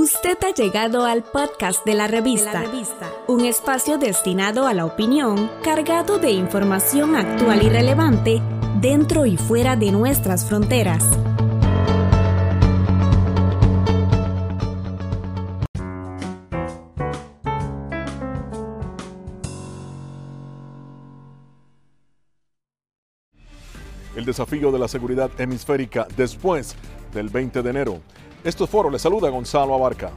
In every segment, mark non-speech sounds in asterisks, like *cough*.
Usted ha llegado al podcast de la, revista, un espacio destinado a la opinión, cargado de información actual y relevante dentro y fuera de nuestras fronteras. El desafío de la seguridad hemisférica después del 20 de enero. Esto es Foro, le saluda Gonzalo Abarca.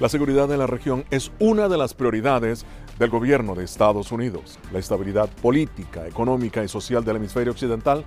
La seguridad de la región es una de las prioridades del gobierno de Estados Unidos. La estabilidad política, económica y social del hemisferio occidental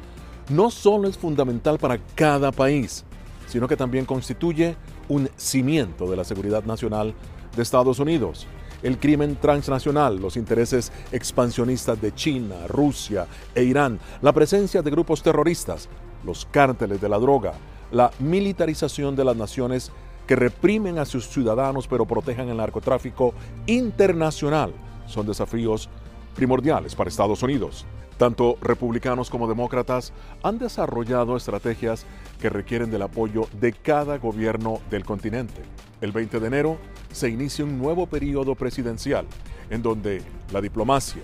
no solo es fundamental para cada país, sino que también constituye un cimiento de la seguridad nacional de Estados Unidos. El crimen transnacional, los intereses expansionistas de China, Rusia e Irán, la presencia de grupos terroristas, los cárteles de la droga, la militarización de las naciones que reprimen a sus ciudadanos pero protejan el narcotráfico internacional son desafíos primordiales para Estados Unidos. Tanto republicanos como demócratas han desarrollado estrategias que requieren del apoyo de cada gobierno del continente. El 20 de enero se inicia un nuevo periodo presidencial en donde la diplomacia,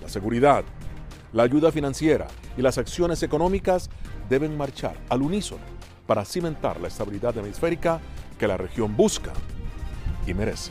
la seguridad, la ayuda financiera y las acciones económicas deben marchar al unísono para cimentar la estabilidad hemisférica que la región busca y merece.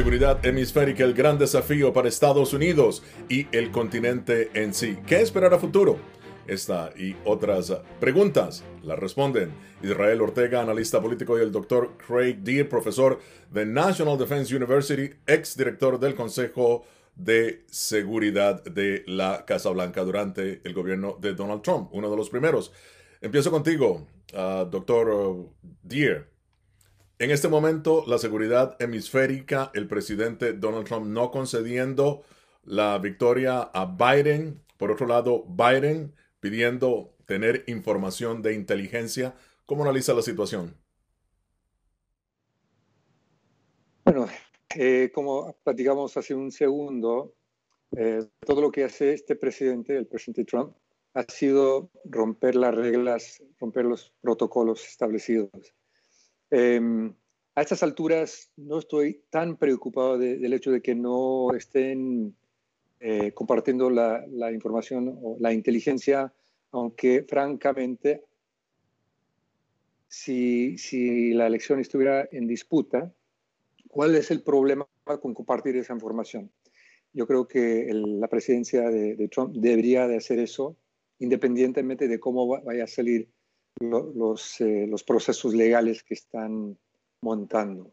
Seguridad hemisférica, el gran desafío para Estados Unidos y el continente en sí. ¿Qué esperar a futuro? Esta y otras preguntas las responden Israel Ortega, analista político, y el doctor Craig Deer, profesor de National Defense University, ex director del Consejo de Seguridad de la Casa Blanca durante el gobierno de Donald Trump, uno de los primeros. Empiezo contigo, uh, doctor Deer. En este momento, la seguridad hemisférica, el presidente Donald Trump no concediendo la victoria a Biden. Por otro lado, Biden pidiendo tener información de inteligencia. ¿Cómo analiza la situación? Bueno, eh, como platicamos hace un segundo, eh, todo lo que hace este presidente, el presidente Trump, ha sido romper las reglas, romper los protocolos establecidos. Eh, a estas alturas no estoy tan preocupado de, del hecho de que no estén eh, compartiendo la, la, información o la inteligencia, aunque francamente si, si la elección estuviera en disputa, ¿cuál es el problema con compartir esa información? Yo creo que la presidencia de, Trump debería de hacer eso independientemente de cómo vaya a salir los, eh, los procesos legales que están montando.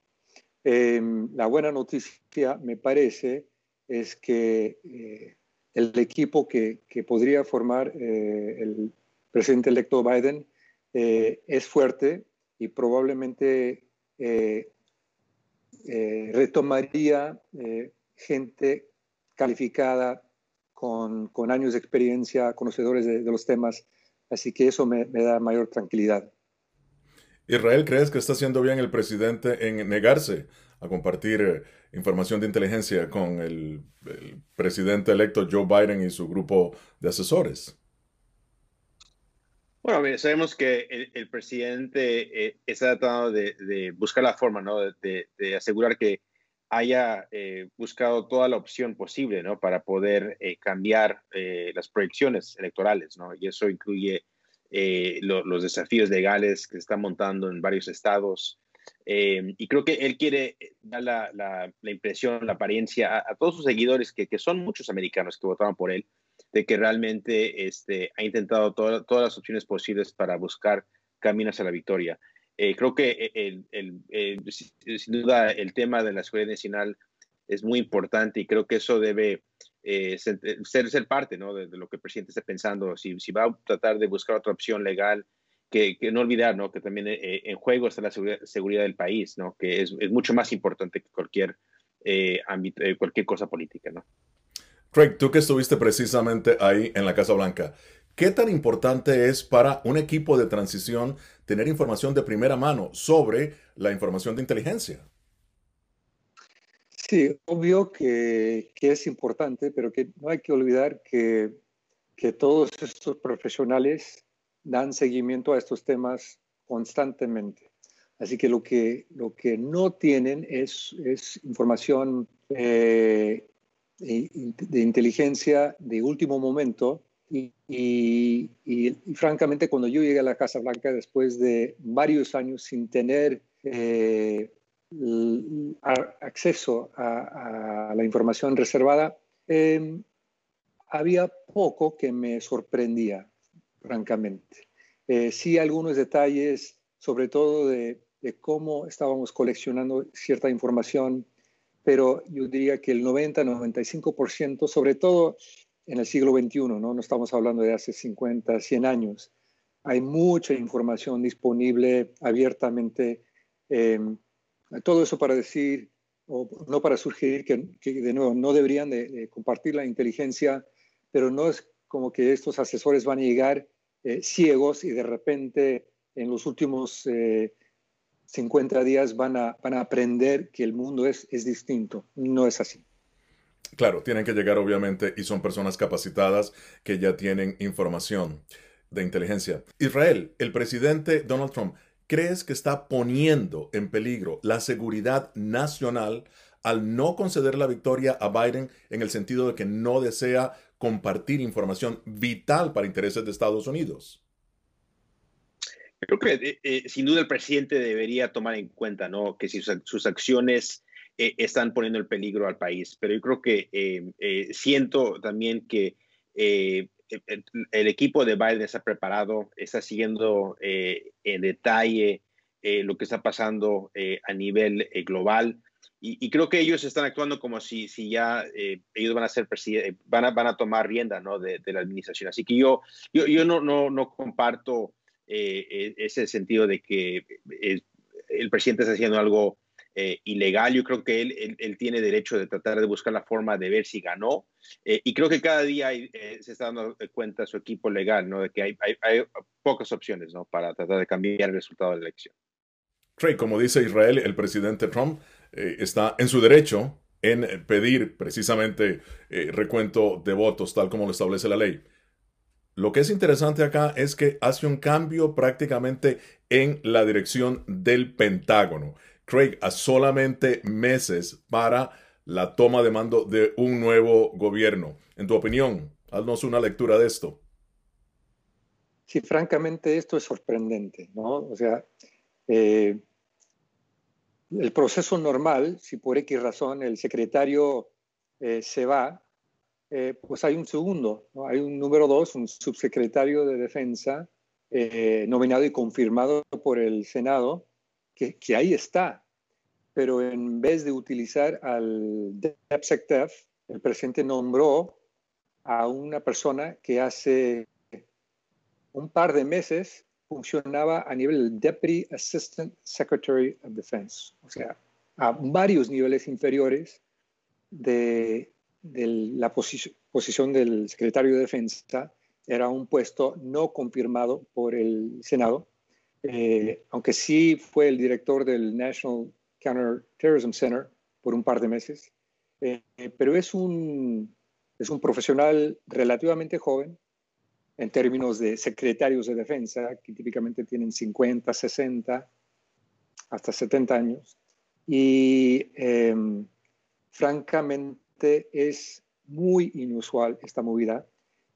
Em, la buena noticia, me parece, es que eh, el equipo que, podría formar eh, el presidente electo Biden es fuerte y probablemente retomaría gente calificada con, años de experiencia, conocedores de, los temas, así que eso me, me, da mayor tranquilidad. Israel, ¿crees que está haciendo bien el presidente en negarse a compartir eh, información de inteligencia con el, el, presidente electo Joe Biden y su grupo de asesores? Bueno, sabemos que el, presidente eh, está tratando de, de, buscar la forma, ¿no? De, de asegurar que haya eh, buscado toda la opción posible, ¿no? Para poder eh, cambiar eh, las proyecciones electorales, ¿no? Y eso incluye los desafíos legales que se están montando en varios estados. y creo que él quiere dar la, impresión, la apariencia a, todos sus seguidores, que, que, son muchos americanos que votaron por él, de que realmente este, ha intentado todas las opciones posibles para buscar caminos a la victoria. Eh, creo que el, sin duda el tema de la seguridad nacional es muy importante y creo que eso debe eh, ser, ser, parte ¿no? de, lo que el presidente está pensando. Si, si, va a tratar de buscar otra opción legal, que, que no olvidar ¿no? que también eh, en juego está la seguridad, del país, ¿no? que es, es, mucho más importante que cualquier, ámbito, cualquier cosa política. ¿no? Craig, tú que estuviste precisamente ahí en la Casa Blanca, ¿qué tan importante es para un equipo de transición tener información de primera mano sobre la información de inteligencia. Sí, obvio que, es importante, pero que no hay que olvidar que, que todos estos profesionales dan seguimiento a estos temas constantemente. Así que lo que, lo que no tienen es, es información eh, de inteligencia de último momento y, francamente, cuando yo llegué a la Casa Blanca después de varios años sin tener eh, acceso a, la información reservada, em, había poco que me sorprendía, francamente. Eh, sí, algunos detalles, sobre todo de, de cómo estábamos coleccionando cierta información, pero yo diría que el 90-95%, sobre todo en el siglo XXI, ¿no? no estamos hablando de hace 50, 100 años. Hay mucha información disponible abiertamente. Em, todo eso para decir, o no para sugerir que, de nuevo no deberían de, compartir la inteligencia, pero no es como que estos asesores van a llegar eh, ciegos y de repente en los últimos 50 eh, días van a, van a aprender que el mundo es, es distinto. No es así. Claro, tienen que llegar obviamente y son personas capacitadas que ya tienen información de inteligencia. Israel, el presidente Donald Trump, ¿crees que está poniendo en peligro la seguridad nacional al no conceder la victoria a Biden en el sentido de que no desea compartir información vital para intereses de Estados Unidos? Creo que eh, eh, sin duda el presidente debería tomar en cuenta ¿no? que si sus acciones eh, están poniendo el peligro al país. Pero yo creo que eh, eh, siento también que el, equipo de Biden está preparado, está siguiendo en detalle lo que está pasando a nivel global. Y, creo que ellos están actuando como si, si ya ellos van a ser van a, van a tomar rienda ¿no? de, la administración. Así que yo, yo, yo no, no, no comparto ese sentido de que el presidente está haciendo algo eh, ilegal. Yo creo que él, él, tiene derecho de tratar de buscar la forma de ver si ganó. Eh, y creo que cada día eh, se está dando cuenta su equipo legal, ¿no? De que hay, hay, pocas opciones, ¿no? Para tratar de cambiar el resultado de la elección. Trey, como dice Israel, el presidente Trump está en su derecho en pedir precisamente recuento de votos, tal como lo establece la ley. Lo que es interesante acá es que hace un cambio prácticamente en la dirección del Pentágono. Craig, a solamente meses para la toma de mando de un nuevo gobierno. En tu opinión, haznos una lectura de esto. Sí, francamente esto es sorprendente, ¿no? O sea, el proceso normal, si por X razón el secretario se va, pues hay un segundo, hay un número dos, un subsecretario de defensa nominado y confirmado por el Senado, que, ahí está, pero en vez de utilizar al DepSecDef, el presidente nombró a una persona que hace un par de meses funcionaba a nivel Deputy Assistant Secretary of Defense, o sea, a varios niveles inferiores de, la posición del secretario de Defensa. Era un puesto no confirmado por el Senado, eh, aunque sí fue el director del National Counterterrorism Center por un par de meses, eh, pero es un, es un profesional relativamente joven en términos de secretarios de defensa, que típicamente tienen 50, 60, hasta 70 años. Y em, francamente es muy inusual esta movida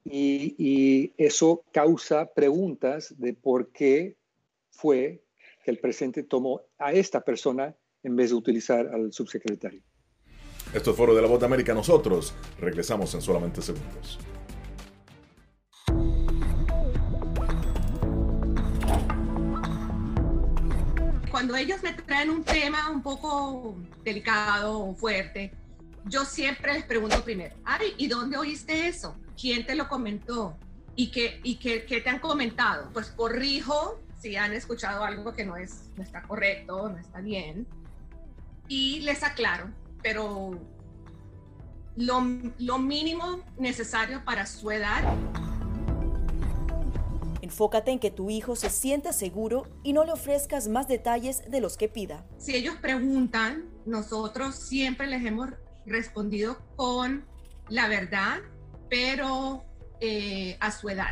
y, y, eso causa preguntas de por qué fue que el presidente tomó a esta persona en vez de utilizar al subsecretario. Esto es Foro de la Voz de América. Nosotros regresamos en solamente segundos. Cuando ellos me traen un tema un poco delicado o fuerte, yo siempre les pregunto primero, ay, ¿y dónde oíste eso? ¿Quién te lo comentó? ¿Y qué, y qué, qué te han comentado? Pues corrijo si han escuchado algo que no, es, no está correcto, no está bien y les aclaro, pero lo, lo mínimo necesario para su edad. Enfócate en que tu hijo se sienta seguro y no le ofrezcas más detalles de los que pida. Si ellos preguntan, nosotros siempre les hemos respondido con la verdad, pero eh, a su edad.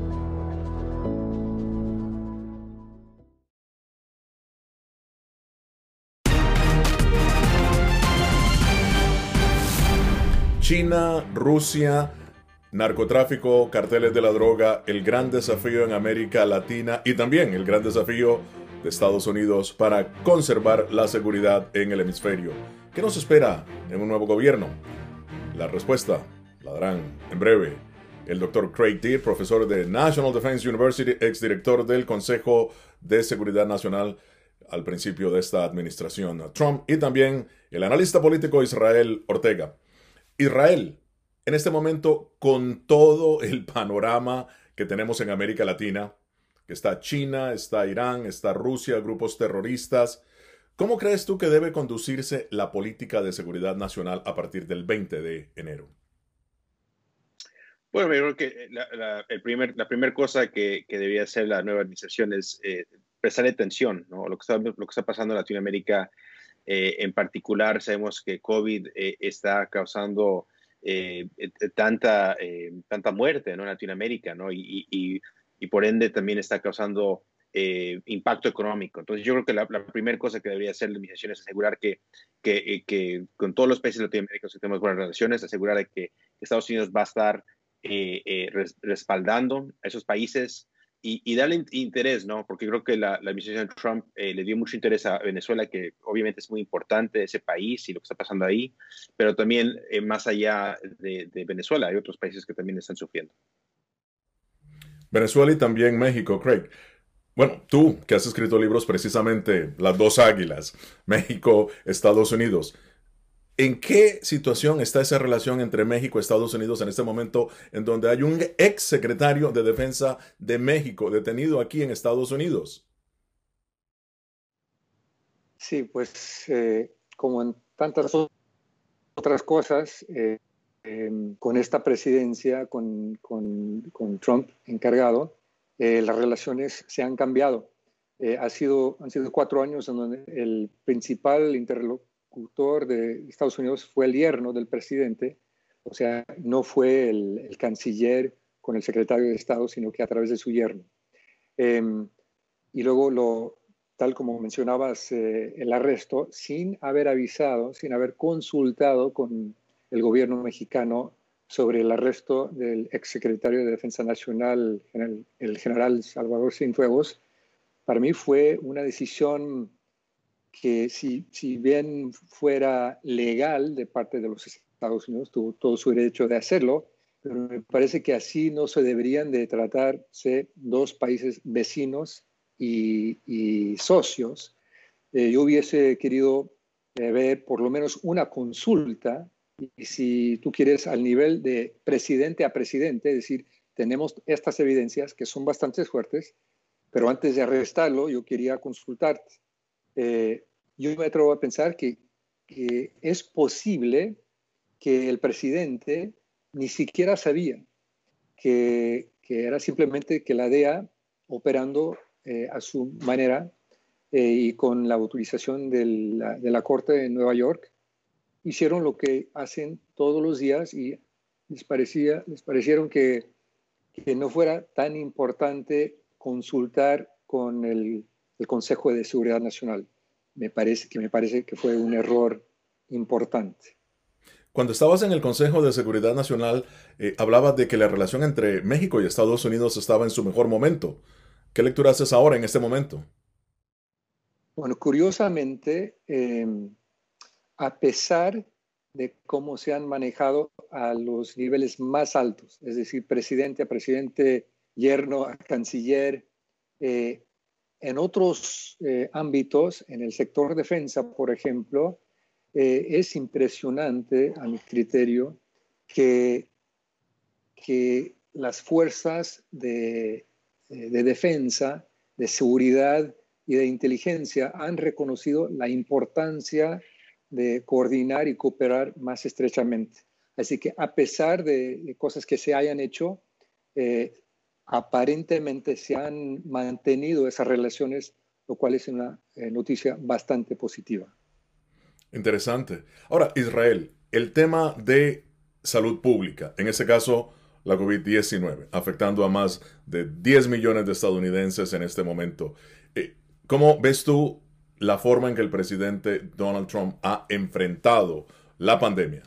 China, Rusia, narcotráfico, carteles de la droga, el gran desafío en América Latina y también el gran desafío de Estados Unidos para conservar la seguridad en el hemisferio. ¿Qué nos espera en un nuevo gobierno? La respuesta la darán en breve. El doctor Craig Deere, profesor de National Defense University, exdirector del Consejo de Seguridad Nacional al principio de esta administración Trump, y también el analista político Israel Ortega. Israel, en este momento, con todo el *laughs* panorama que tenemos en América Latina, que está China, está Irán, está Rusia, grupos terroristas, ¿cómo crees tú que debe conducirse la política de seguridad nacional a partir del 20 de enero? Bueno, yo creo que primer, la primera cosa que, debía hacer la nueva administración es eh, prestar atención, ¿no? Lo que, está, lo que está pasando en Latinoamérica eh, en particular, sabemos que COVID eh, está causando eh, tanta, tanta muerte ¿no? en Latinoamérica, ¿no? Y, por ende también está causando impacto económico. Entonces, yo creo que la, primera cosa que debería hacer la administración es asegurar que, que, con todos los países de Latinoamérica que tenemos buenas relaciones, asegurar que Estados Unidos va a estar respaldando a esos países y, darle interés, ¿no? Porque creo que la, administración de Trump eh, le dio mucho interés a Venezuela, que obviamente es muy importante ese país y lo que está pasando ahí, pero también eh, más allá de, Venezuela hay otros países que también están sufriendo. Venezuela y también México, Craig. Bueno, tú que has escrito libros precisamente, Las dos águilas, México, Estados Unidos. ¿En qué situación está esa relación entre México y Estados Unidos en este momento en donde hay un ex secretario de Defensa de México detenido aquí en Estados Unidos? Sí, pues eh, como en tantas otras cosas, eh, em, con esta presidencia, con, Trump encargado, eh, las relaciones se han cambiado. ha sido, han sido cuatro años en donde el principal interlocutor de Estados Unidos fue el yerno del presidente, o sea, no fue el, canciller con el secretario de Estado, sino que a través de su yerno. Em, y luego, lo, tal como mencionabas, eh, el arresto, sin haber avisado, sin haber consultado con el gobierno mexicano sobre el arresto del exsecretario de Defensa Nacional, el, el general Salvador Cienfuegos, para mí fue una decisión que si, si bien fuera legal de parte de los Estados Unidos, tuvo todo su derecho de hacerlo, pero me parece que así no se deberían de tratarse dos países vecinos y, socios. Eh, yo hubiese querido eh, ver por lo menos una consulta, y si tú quieres al nivel de presidente a presidente, es decir, tenemos estas evidencias que son bastante fuertes, pero antes de arrestarlo yo quería consultarte. Eh, yo me atrevo a pensar que, es posible que el presidente ni siquiera sabía que, era simplemente que la DEA, operando eh, a su manera eh, y con la autorización de la, Corte de Nueva York, hicieron lo que hacen todos los días y les, parecía, les parecieron que, que no fuera tan importante consultar con el Consejo de Seguridad Nacional me parece que me parece que fue un error importante. Cuando estabas en el Consejo de Seguridad Nacional, eh, hablabas de que la relación entre México y Estados Unidos estaba en su mejor momento. ¿Qué lectura haces ahora en este momento? Bueno, curiosamente, em, a pesar de cómo se han manejado a los niveles más altos, es decir, presidente a presidente, yerno a canciller, eh, en otros eh, ámbitos, en el sector defensa, por ejemplo, eh, es impresionante, a mi criterio, que, que las fuerzas de, eh, de defensa, de seguridad y de inteligencia han reconocido la importancia de coordinar y cooperar más estrechamente. Así que a pesar de, cosas que se hayan hecho, aparentemente se han mantenido esas relaciones, lo cual es una eh, noticia bastante positiva. Interesante. Ahora, Israel, el tema de salud pública, en ese caso la COVID-19, afectando a más de 10 millones de estadounidenses en este momento. Eh, ¿Cómo ves tú la forma en que el presidente Donald Trump ha enfrentado la pandemia?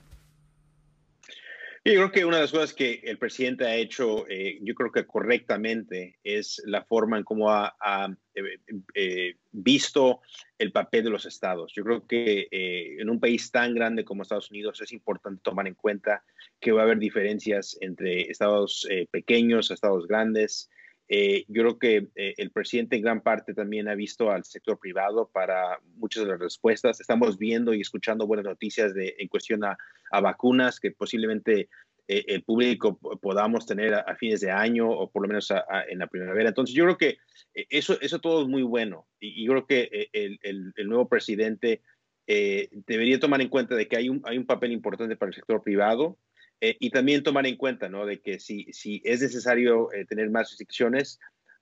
Yo creo que una de las cosas que el presidente ha hecho, eh, yo creo que correctamente, es la forma en cómo ha, eh, eh, visto el papel de los estados. Yo creo que en un país tan grande como Estados Unidos es importante tomar en cuenta que va a haber diferencias entre estados pequeños, estados grandes. Yo creo que el presidente en gran parte también ha visto al sector privado para muchas de las respuestas. Estamos viendo y escuchando buenas noticias de, en cuestión a a vacunas que posiblemente eh, el público podamos tener a, fines de año o por lo menos en la primavera. Entonces yo creo que eh, eso, eso todo es muy bueno y, yo creo que eh, el, el, nuevo presidente debería tomar en cuenta de que hay un, hay un papel importante para el sector privado y también tomar en cuenta ¿no? de que si, si es necesario tener más restricciones,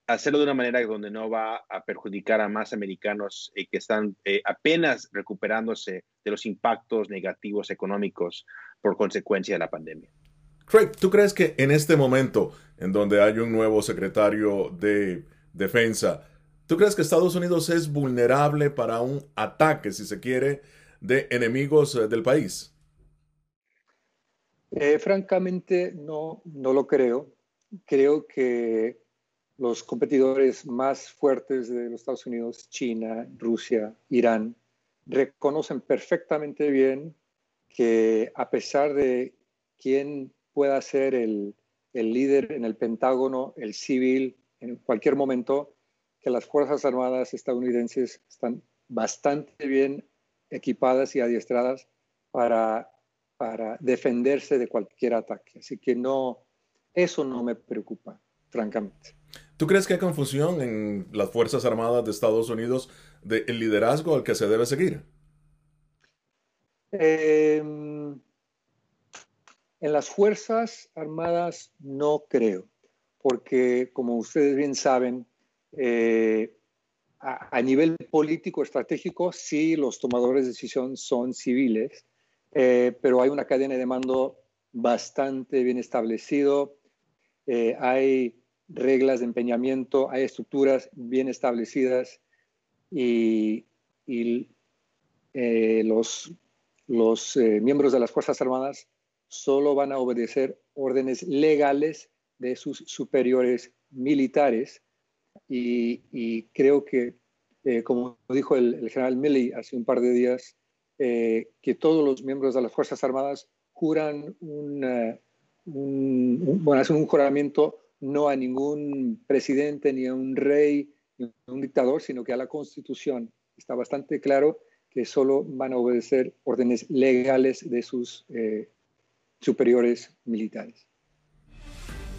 hacerlo de una manera donde no va a perjudicar a más americanos que están apenas recuperándose de los impactos negativos económicos por consecuencia de la pandemia. Craig, ¿tú crees que en este momento, en donde hay un nuevo secretario de defensa, ¿tú crees que Estados Unidos es vulnerable para un ataque, si se quiere, de enemigos eh, del país? Eh, francamente, no, no lo creo. Creo que los competidores más fuertes de los Estados Unidos, China, Rusia, Irán, reconocen perfectamente bien que a pesar de quién pueda ser el, el líder en el Pentágono, el civil, en cualquier momento, que las Fuerzas Armadas estadounidenses están bastante bien equipadas y adiestradas para, para defenderse de cualquier ataque. Así que no, eso no me preocupa, francamente. ¿Tú crees que hay confusión en las Fuerzas Armadas de Estados Unidos del liderazgo al que se debe seguir? Em, en las Fuerzas Armadas no creo, porque como ustedes bien saben, eh, a, nivel político estratégico sí los tomadores de decisión son civiles, eh, pero hay una cadena de mando bastante bien establecido, eh, hay reglas de empeñamiento, hay estructuras bien establecidas y, los, los miembros de las Fuerzas Armadas solo van a obedecer órdenes legales de sus superiores militares. Y, creo que, eh, como dijo el, general Milley hace un par de días, eh, que todos los miembros de las Fuerzas Armadas juran un, bueno, hacen un juramento no a ningún presidente, ni a un rey, ni a un dictador, sino que a la Constitución. Está bastante claro que solo van a obedecer órdenes legales de sus eh, superiores militares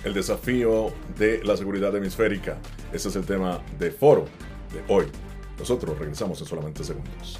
el desafío de la seguridad hemisférica. Ese es el tema de foro de hoy. Nosotros regresamos en solamente segundos.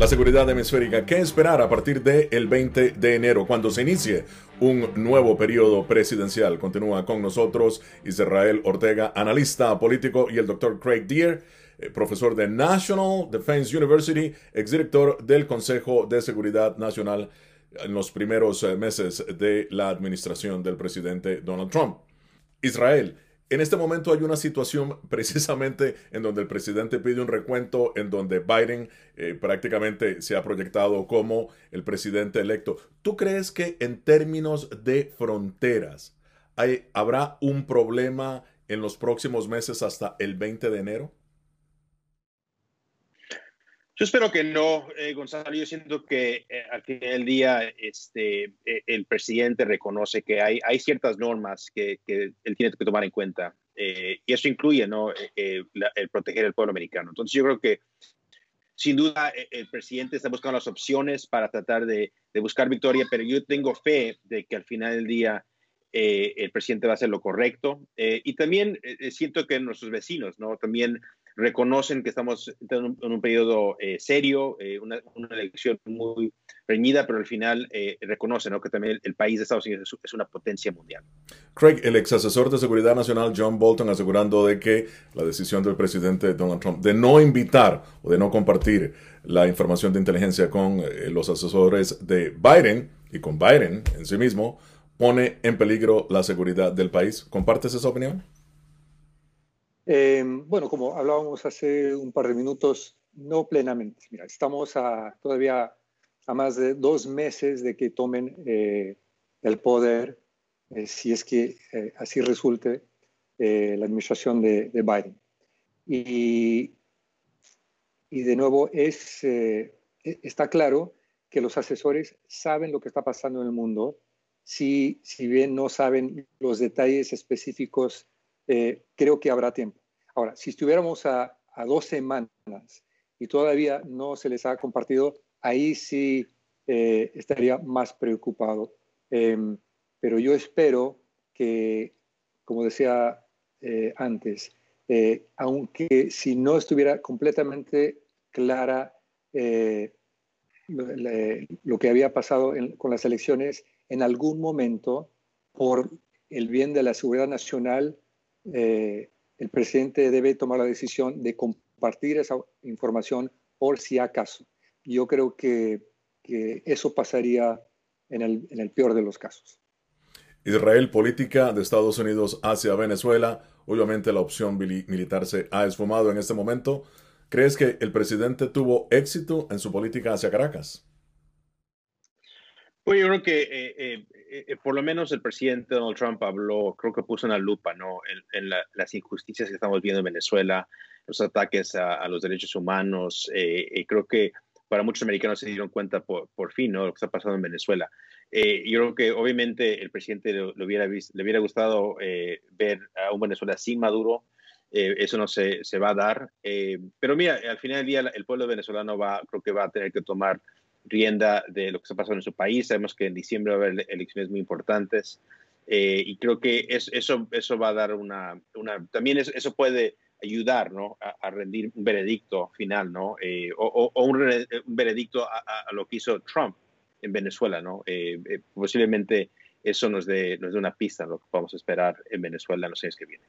La seguridad hemisférica, ¿qué esperar a partir del 20 de enero, cuando se inicie un nuevo periodo presidencial? Continúa con nosotros Israel Ortega, analista político, y el doctor Craig Deere, eh, profesor de National Defense University, exdirector del Consejo de Seguridad Nacional en los primeros eh, meses de la administración del presidente Donald Trump. Israel, en este momento hay una situación *laughs* precisamente en donde el presidente pide un recuento, en donde Biden eh, prácticamente se ha proyectado como el presidente electo. ¿Tú crees que en términos de fronteras habrá un problema en los próximos meses hasta el 20 de enero? Yo espero que no, eh, Gonzalo. Yo siento que eh, al final del día este, eh, el presidente reconoce que hay, hay ciertas normas que, que él tiene que tomar en cuenta. y eso incluye ¿no? el proteger al pueblo americano. Entonces yo creo que sin duda, el presidente está buscando las opciones para tratar de, de buscar victoria, pero yo tengo fe de que al final del día eh, el presidente va a hacer lo correcto. Eh, y también eh, siento que nuestros vecinos, ¿no? También reconocen que estamos en un, periodo serio, una, una, elección muy reñida, pero al final reconocen ¿no? que también el, país de Estados Unidos es, una potencia mundial. Craig, el ex asesor de seguridad nacional John Bolton asegurando de que la decisión del presidente Donald Trump de no invitar o de no compartir la información de inteligencia con los asesores de Biden y con Biden en sí mismo pone en peligro la seguridad del país. ¿Compartes esa opinión? Eh, bueno, como hablábamos hace un par de minutos, no plenamente. Mira, estamos a, todavía a más de dos meses de que tomen eh, el poder, eh, si es que eh, así resulte eh, la administración de, de Biden. Y, y, de nuevo, es, eh, está claro que los asesores saben lo que está pasando en el mundo si, si bien no saben los detalles específicos, eh, creo que habrá tiempo. Ahora, si estuviéramos a, a, dos semanas y todavía no se les ha compartido, ahí sí eh, estaría más preocupado. Eh, pero yo espero que, como decía eh, antes, eh, aunque si no estuviera completamente clara lo, lo, que había pasado en, con las elecciones, en algún momento, por el bien de la seguridad nacional, eh, el presidente debe tomar la decisión de compartir esa información por si acaso. Yo creo que, que eso pasaría en el, en el, peor de los casos. Israel, política de Estados Unidos hacia Venezuela. Obviamente la opción militar se ha esfumado en este momento. ¿Crees que el presidente tuvo éxito en su política hacia Caracas? Pues yo creo que eh, eh, eh, por lo menos el presidente Donald Trump habló, creo que puso una lupa ¿no? en, en la, las injusticias que estamos viendo en Venezuela, los ataques a, a los derechos humanos. y creo que para muchos americanos se dieron cuenta por, por fin ¿no? lo que está pasando en Venezuela. yo creo que obviamente el presidente lo, lo hubiera visto, le hubiera gustado ver a un Venezuela sin Maduro. eso no se, se, va a dar. pero mira, al final del día el pueblo venezolano va, creo que va a tener que tomar rienda de lo que está pasando en su país. Sabemos que en diciembre va a haber elecciones muy importantes eh, y creo que es, eso, eso va a dar una, una también es, eso puede ayudar ¿no? a, a, rendir un veredicto final, ¿no? Eh, o, o un, veredicto a, a, lo que hizo Trump en Venezuela. ¿no? Eh, eh, posiblemente eso nos dé, nos dé una pista de lo que a esperar en Venezuela en los años que vienen.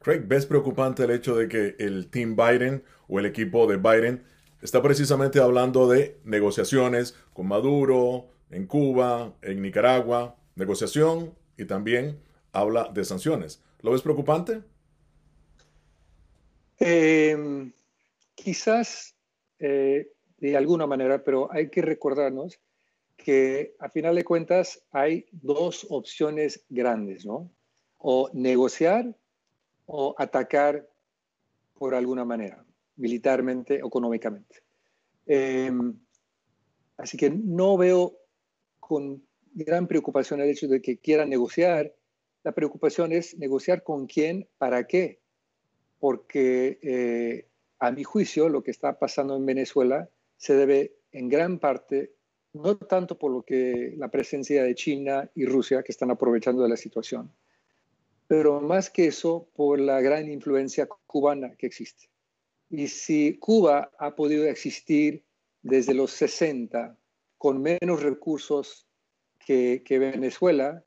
Craig, ¿ves preocupante el hecho de que el Team Biden o el equipo de Biden está precisamente hablando de negociaciones con Maduro, en Cuba, en Nicaragua, negociación y también habla de sanciones. ¿Lo ves preocupante? Eh, quizás eh, de alguna manera, pero hay que recordarnos que a final de cuentas hay dos opciones grandes, ¿no? O negociar o atacar por alguna manera militarmente, económicamente. Eh, así que no veo con gran preocupación el hecho de que quieran negociar. La preocupación es negociar con quién, para qué. Porque eh, a mi juicio lo que está pasando en Venezuela se debe en gran parte, no tanto por lo que la presencia de China y Rusia que están aprovechando de la situación, pero más que eso por la gran influencia cubana que existe. Y si Cuba ha podido existir desde los 60 con menos recursos que, Venezuela,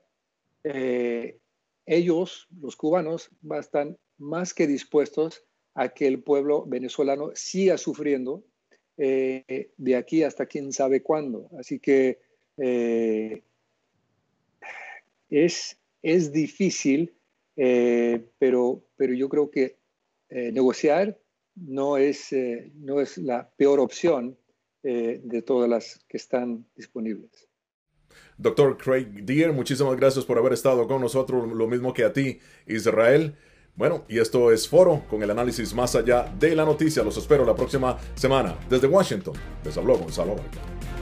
eh, ellos, los cubanos, están más que dispuestos a que el pueblo venezolano siga sufriendo eh, de aquí hasta quién sabe cuándo. Así que eh, es, es difícil, pero, pero yo creo que negociar no es, eh, no es la peor opción eh, de todas las que están disponibles. Doctor Craig Deer, muchísimas gracias por haber estado con nosotros, lo mismo que a ti, Israel. Bueno, y esto es Foro con el análisis más allá de la noticia. Los espero la próxima semana. Desde Washington, les habló Gonzalo Vargas.